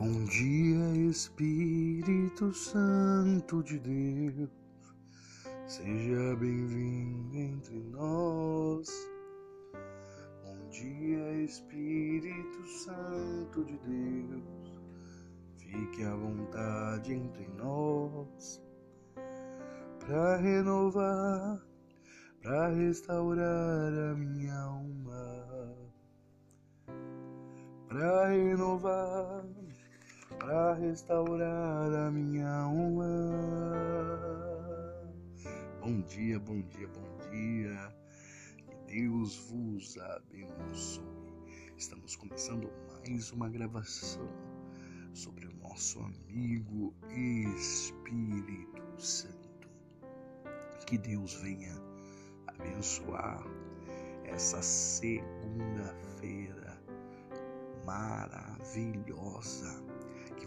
Bom dia, Espírito Santo de Deus, seja bem-vindo entre nós. Bom dia, Espírito Santo de Deus, fique à vontade entre nós, para renovar, para restaurar a minha alma, para renovar para restaurar a minha alma. Bom dia, bom dia, bom dia. Que Deus vos abençoe. Estamos começando mais uma gravação sobre o nosso amigo Espírito Santo. Que Deus venha abençoar essa segunda-feira maravilhosa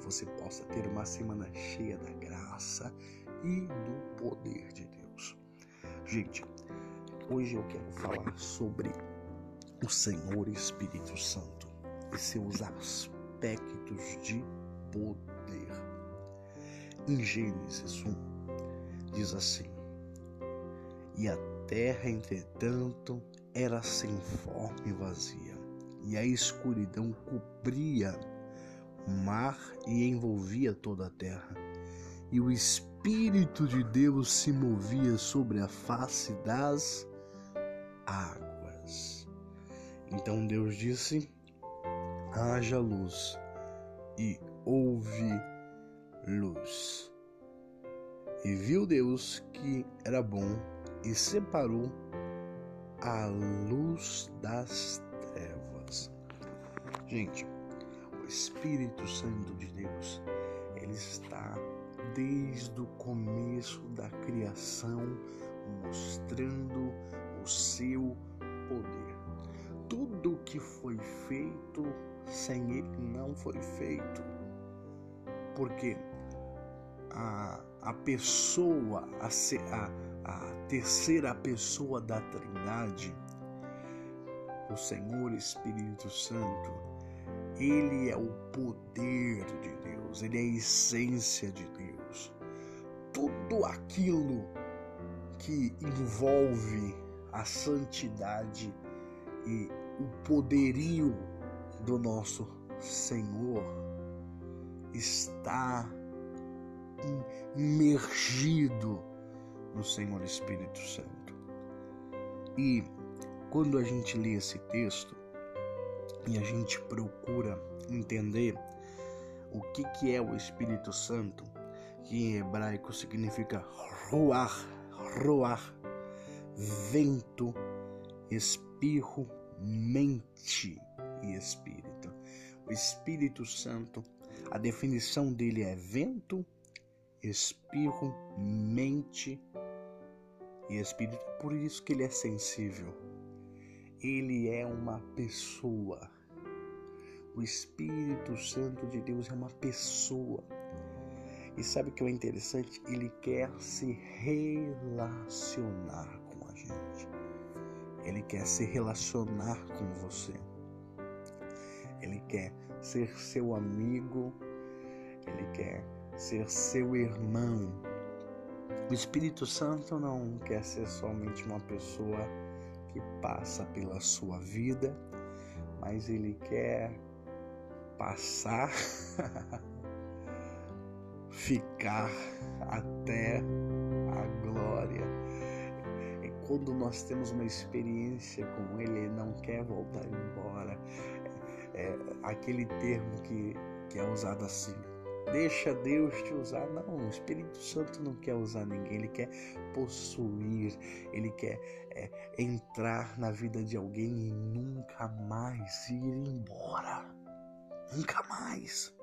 você possa ter uma semana cheia da graça e do poder de Deus. Gente, hoje eu quero falar sobre o Senhor Espírito Santo e seus aspectos de poder. Em Gênesis 1 diz assim: E a terra, entretanto, era sem forma e vazia, e a escuridão cobria mar e envolvia toda a terra. E o Espírito de Deus se movia sobre a face das águas. Então Deus disse: haja luz, e houve luz. E viu Deus que era bom, e separou a luz das trevas. Gente, Espírito Santo de Deus, ele está desde o começo da criação mostrando o seu poder. Tudo que foi feito sem ele não foi feito. Porque a, a pessoa, a, a, a terceira pessoa da Trindade, o Senhor Espírito Santo, ele é o poder de Deus, ele é a essência de Deus. Tudo aquilo que envolve a santidade e o poderio do nosso Senhor está imergido no Senhor Espírito Santo. E quando a gente lê esse texto, e a gente procura entender o que, que é o Espírito Santo, que em hebraico significa ruar, ruar, vento, espirro, mente e espírito. O Espírito Santo, a definição dele é vento, espirro, mente e espírito. Por isso que ele é sensível ele é uma pessoa. O Espírito Santo de Deus é uma pessoa. E sabe o que é interessante? Ele quer se relacionar com a gente. Ele quer se relacionar com você. Ele quer ser seu amigo. Ele quer ser seu irmão. O Espírito Santo não quer ser somente uma pessoa que passa pela sua vida, mas ele quer passar, ficar até a glória. E quando nós temos uma experiência com ele, ele não quer voltar embora. É, é aquele termo que, que é usado assim, Deixa Deus te usar. Não, o Espírito Santo não quer usar ninguém, ele quer possuir, ele quer é, entrar na vida de alguém e nunca mais ir embora. Nunca mais.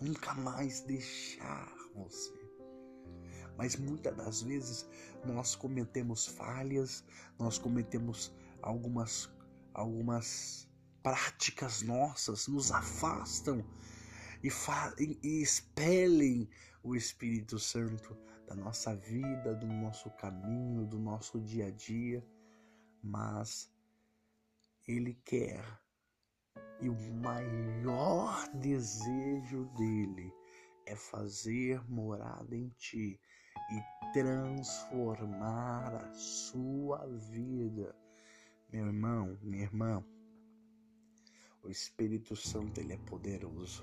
Nunca mais deixar você. Mas muitas das vezes nós cometemos falhas, nós cometemos algumas algumas práticas nossas nos afastam e, e expelem o Espírito Santo da nossa vida, do nosso caminho, do nosso dia a dia, mas Ele quer E o maior desejo dele é fazer morada em ti e transformar a sua vida. Meu irmão, minha irmã, o Espírito Santo ele é poderoso.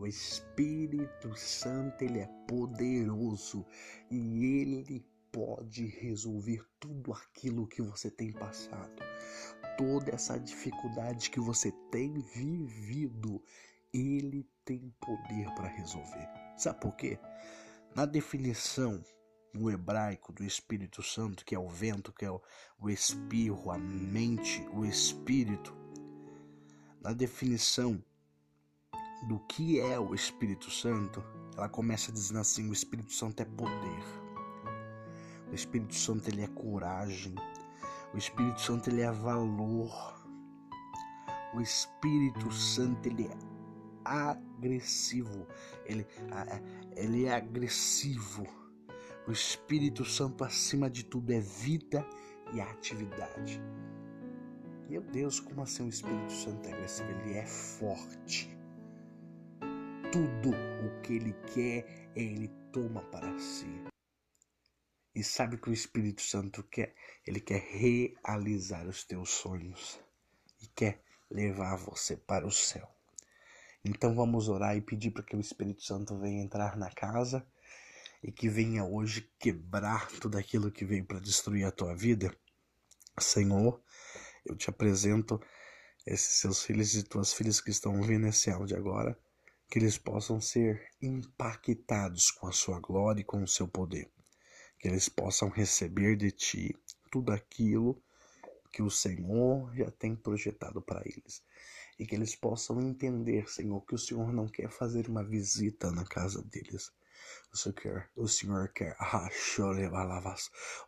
O Espírito Santo ele é poderoso e ele pode resolver tudo aquilo que você tem passado. Toda essa dificuldade que você tem vivido, ele tem poder para resolver. Sabe por quê? Na definição no hebraico do Espírito Santo, que é o vento, que é o, o espirro, a mente, o espírito, na definição do que é o Espírito Santo, ela começa dizendo assim: o Espírito Santo é poder. O Espírito Santo ele é coragem. O Espírito Santo ele é valor. O Espírito Santo ele é agressivo. Ele, ele é agressivo. O Espírito Santo acima de tudo é vida e atividade. Meu Deus, como assim o Espírito Santo é agressivo? Ele é forte. Tudo o que ele quer, ele toma para si. E sabe o que o Espírito Santo quer? Ele quer realizar os teus sonhos e quer levar você para o céu. Então vamos orar e pedir para que o Espírito Santo venha entrar na casa e que venha hoje quebrar tudo aquilo que veio para destruir a tua vida. Senhor, eu te apresento esses seus filhos e tuas filhas que estão ouvindo esse áudio agora, que eles possam ser impactados com a sua glória e com o seu poder, que eles possam receber de ti tudo aquilo que o Senhor já tem projetado para eles. E que eles possam entender, Senhor, que o Senhor não quer fazer uma visita na casa deles. O Senhor quer, o Senhor quer, ah,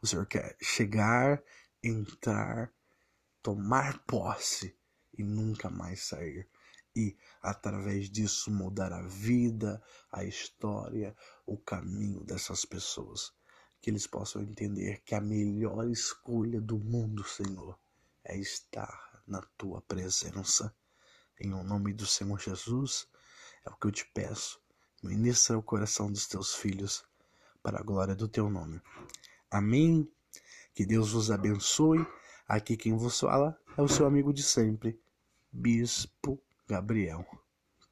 o Senhor quer chegar, entrar tomar posse e nunca mais sair. E através disso mudar a vida, a história, o caminho dessas pessoas. Que eles possam entender que a melhor escolha do mundo, Senhor, é estar na tua presença. Em nome do Senhor Jesus, é o que eu te peço. Ministra o coração dos teus filhos para a glória do teu nome. Amém. Que Deus vos abençoe Aqui quem vos fala é o seu amigo de sempre, Bispo Gabriel.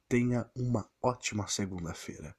Tenha uma ótima segunda-feira.